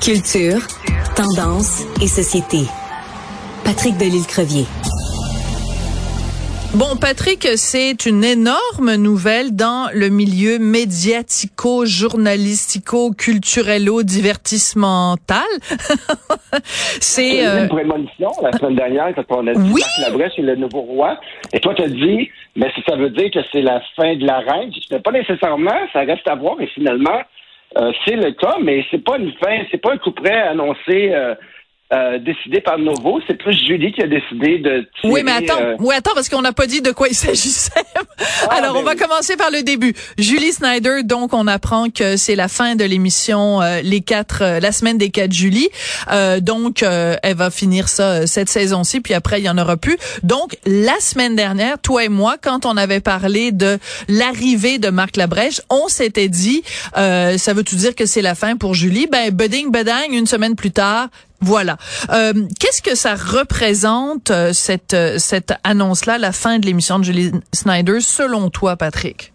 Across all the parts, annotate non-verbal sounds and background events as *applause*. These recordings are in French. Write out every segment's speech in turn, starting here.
Culture, tendance et société. Patrick Delisle-Crevier. Bon, Patrick, c'est une énorme nouvelle dans le milieu médiatico, journalistico, culturello, divertissemental. *laughs* c'est euh... une prémonition la semaine dernière quand on a dit oui? Marc Labrèche est le nouveau roi. Et toi, tu as dit, mais si ça veut dire que c'est la fin de la reine, je pas nécessairement, ça reste à voir, mais finalement, euh, c'est le cas, mais c'est pas une fin, c'est pas un coup près annoncé. Euh, euh, décidé par Novo. C'est plus Julie qui a décidé de tirer, Oui, mais attends, euh... oui, attends, parce qu'on n'a pas dit de quoi il s'agissait. Ah, *laughs* Alors, ben on va commencer par le début. Julie Snyder, donc, on apprend que c'est la fin de l'émission euh, les quatre, euh, la semaine des quatre Julie. Euh, donc, elle va finir ça cette saison-ci, puis après, il y en aura plus. Donc, la semaine dernière, toi et moi, quand on avait parlé de l'arrivée de Marc Labrèche, on s'était dit, ça veut tout dire que c'est la fin pour Julie? Ben, budding, bedang, une semaine plus tard, voilà. Euh, Qu'est-ce que ça représente euh, cette cette annonce-là, la fin de l'émission de Julie Snyder, selon toi, Patrick?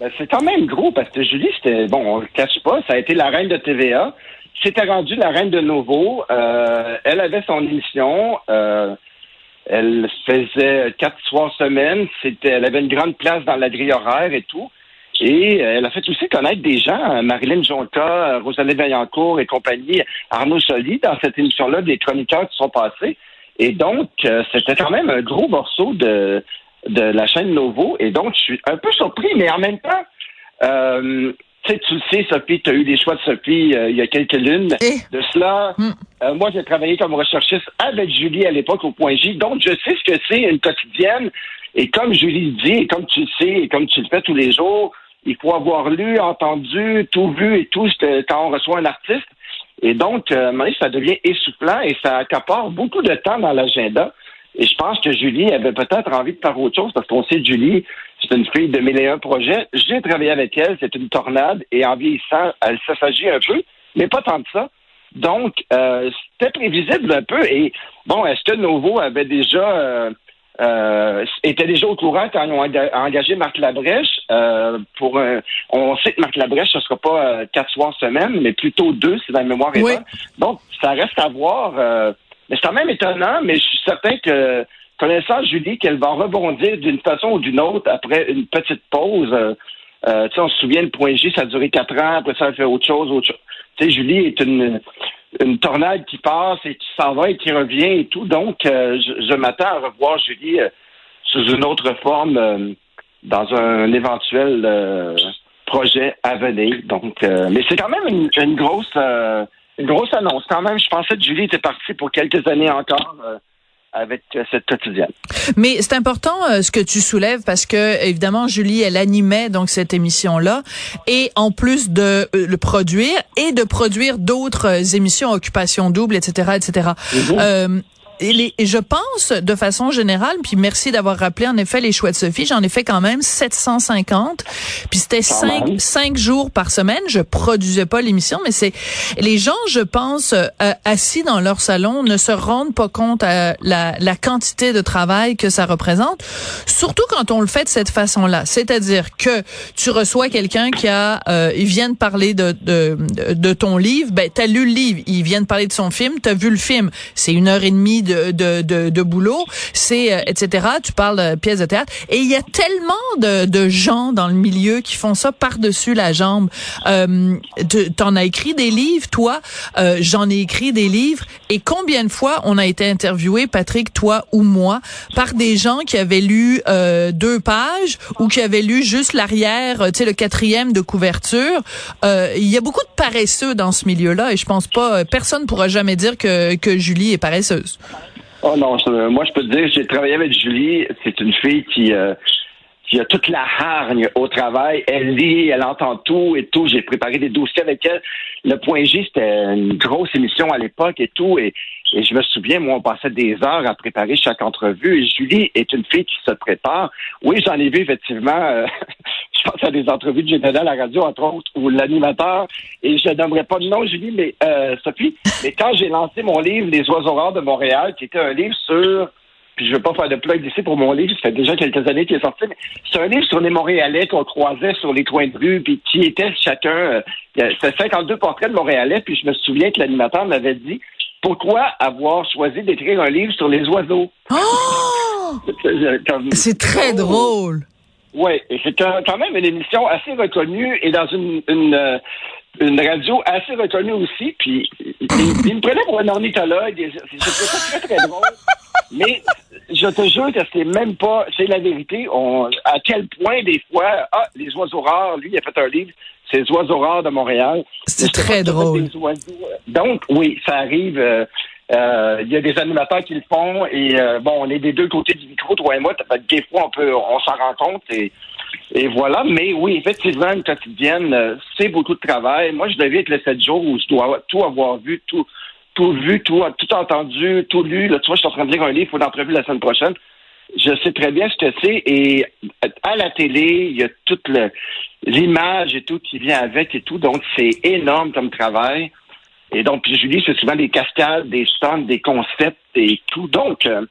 Ben, C'est quand même gros parce que Julie, c'était bon, on le cache pas, ça a été la reine de TVA. C'était rendu la reine de Novo. Euh, elle avait son émission. Euh, elle faisait quatre soirs semaine. C'était, elle avait une grande place dans la grille horaire et tout. Et elle a fait aussi connaître des gens, Marilyn Jonca, Rosalie Vaillancourt et compagnie, Arnaud Soli, dans cette émission-là, des chroniqueurs qui sont passés. Et donc, c'était quand même un gros morceau de, de la chaîne Novo. Et donc, je suis un peu surpris, mais en même temps, euh, tu le sais, Sophie, tu as eu des choix de Sophie euh, il y a quelques lunes Et? de cela. Mm. Euh, moi, j'ai travaillé comme recherchiste avec Julie à l'époque au Point J, donc je sais ce que c'est une quotidienne. Et comme Julie dit, et comme tu le sais, et comme tu le fais tous les jours, il faut avoir lu, entendu, tout vu et tout quand on reçoit un artiste. Et donc, euh, ça devient essoufflant et ça accapare beaucoup de temps dans l'agenda. Et je pense que Julie avait peut-être envie de faire autre chose parce qu'on sait Julie, c'est une fille de mille et un projets. J'ai travaillé avec elle, c'est une tornade et en vieillissant, elle s'assagit un peu, mais pas tant que ça. Donc, euh, c'était prévisible un peu. Et bon, est-ce que Novo avait déjà euh, euh, était déjà au courant quand ils ont engagé Marc Labrèche. Euh, pour un, on sait que Marc Labrèche ce sera pas euh, quatre soirs semaine mais plutôt deux si la mémoire est oui. bonne. Donc ça reste à voir euh, mais c'est quand même étonnant mais je suis certain que connaissant Julie qu'elle va rebondir d'une façon ou d'une autre après une petite pause. Euh, on se souvient le point J ça a duré quatre ans après ça elle fait autre chose autre chose tu sais Julie est une une tornade qui passe et qui s'en va et qui revient et tout. Donc, euh, je, m'attends à revoir Julie euh, sous une autre forme euh, dans un éventuel projet à venir. Donc, mais c'est quand même une, une grosse une grosse annonce. Quand même, je pensais que Julie était partie pour quelques années encore avec cette quotidienne. Mais c'est important euh, ce que tu soulèves parce que évidemment Julie elle animait donc cette émission là et en plus de euh, le produire et de produire d'autres émissions occupation double etc etc. Euh, et, les, et, je pense de façon générale, puis merci d'avoir rappelé en effet les choix de Sophie, j'en ai fait quand même 750, puis c'était cinq, cinq jours par semaine. Je produisais pas l'émission, mais c'est les gens, je pense, euh, assis dans leur salon, ne se rendent pas compte à la, la quantité de travail que ça représente, surtout quand on le fait de cette façon-là. C'est-à-dire que tu reçois quelqu'un qui a, euh, il vient de parler de, de, de, ton livre, ben t'as lu le livre, il vient de parler de son film, t'as vu le film, c'est une heure et demie de, de, de, de boulot, c'est euh, etc. Tu parles de pièces de théâtre et il y a tellement de, de gens dans le milieu qui font ça par-dessus la jambe. Euh, T'en as écrit des livres, toi, euh, j'en ai écrit des livres et combien de fois on a été interviewé, Patrick, toi ou moi, par des gens qui avaient lu euh, deux pages ou qui avaient lu juste l'arrière, tu sais, le quatrième de couverture? Euh, il y a beaucoup de paresseux dans ce milieu-là et je pense pas, personne pourra jamais dire que, que Julie est paresseuse. Oh non, je, moi je peux te dire, j'ai travaillé avec Julie. C'est une fille qui, euh, qui a toute la hargne au travail. Elle lit, elle entend tout et tout. J'ai préparé des dossiers avec elle. Le point G, c'était une grosse émission à l'époque et tout. Et, et je me souviens, moi, on passait des heures à préparer chaque entrevue. Et Julie est une fille qui se prépare. Oui, j'en ai vu effectivement. Euh, *laughs* à des entrevues de Général à la radio, entre autres, où l'animateur, et je n'aimerais pas de nom, Julie, mais euh, Sophie, mais quand j'ai lancé mon livre Les oiseaux rares de Montréal, qui était un livre sur puis je veux pas faire de plug ici pour mon livre, ça fait déjà quelques années qu'il est sorti, mais c'est un livre sur les Montréalais qu'on croisait sur les coins de rue, puis qui étaient chacun, euh, c'était 52 portraits de Montréalais, puis je me souviens que l'animateur m'avait dit, pourquoi avoir choisi d'écrire un livre sur les oiseaux? Oh! *laughs* c'est très oh! drôle. Oui, et c'est quand même une émission assez reconnue et dans une, une, euh, une radio assez reconnue aussi. Puis il, me prenait pour un ornithologue. C'était très, très drôle. *laughs* Mais je te jure que c'est même pas, c'est la vérité. On, à quel point des fois, ah, les oiseaux rares, lui, il a fait un livre, c'est les oiseaux rares de Montréal. C'est très drôle. Donc, oui, ça arrive. Euh, il y a des animateurs qui le font et euh, bon, on est des deux côtés du micro, toi et moi. Des fois, on peut, on s'en rend compte et, et voilà. Mais oui, effectivement, une quotidienne, euh, c'est beaucoup de travail. Moi, je devais être le 7 jours où je dois tout avoir vu, tout, tout vu, tout, tout entendu, tout lu. Là, tu vois, je suis en train de lire un livre pour l'entrevue la semaine prochaine. Je sais très bien ce que c'est et à la télé, il y a toute l'image et tout qui vient avec et tout. Donc, c'est énorme comme travail. Et donc, Julie, c'est souvent des cascades, des stands, des concepts et tout. Donc, euh,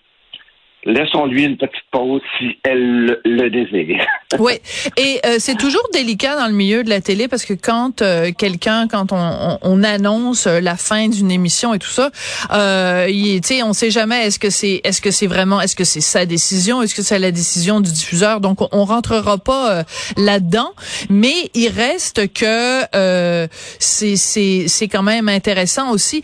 laissons-lui une petite pause si elle le désire. *laughs* oui, et euh, c'est toujours délicat dans le milieu de la télé parce que quand euh, quelqu'un, quand on, on, annonce euh, la fin d'une émission et tout ça, euh, sais, on sait jamais est-ce que c'est est-ce que c'est vraiment est-ce que c'est sa décision, est-ce que c'est la décision du diffuseur. Donc on, rentrera pas là-dedans, mais il reste que c'est c'est c'est quand même intéressant aussi.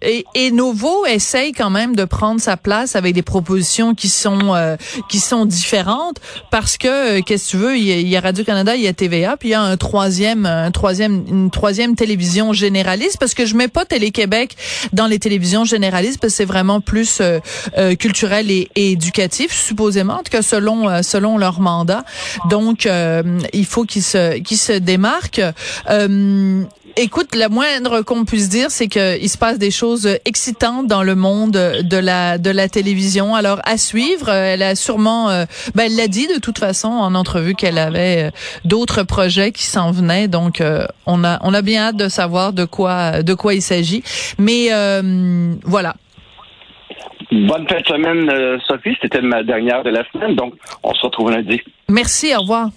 et, et Novo essaye quand même de prendre sa place avec des propositions qui sont euh, qui sont différentes parce que euh, qu'est-ce que tu veux, il y, a, Radio Canada, il y a TVA, puis il y a un troisième un troisième une troisième télévision généraliste parce que je mets pas Télé Québec dans les télévisions généralistes parce que c'est vraiment plus euh, culturel et, éducatif supposément en tout cas selon selon leur mandat. Donc il faut qu'ils se qu'ils se démarquent. Écoute, la moindre qu'on puisse dire, c'est qu'il se passe des choses excitantes dans le monde de la de la télévision. Alors à suivre, elle a sûrement, euh, ben, elle l'a dit de toute façon en entrevue qu'elle avait euh, d'autres projets qui s'en venaient. Donc euh, on a on a bien hâte de savoir de quoi de quoi il s'agit. Mais voilà. Bonne fin de semaine, Sophie. C'était ma dernière de la semaine, donc on se retrouve lundi. Merci. Au revoir.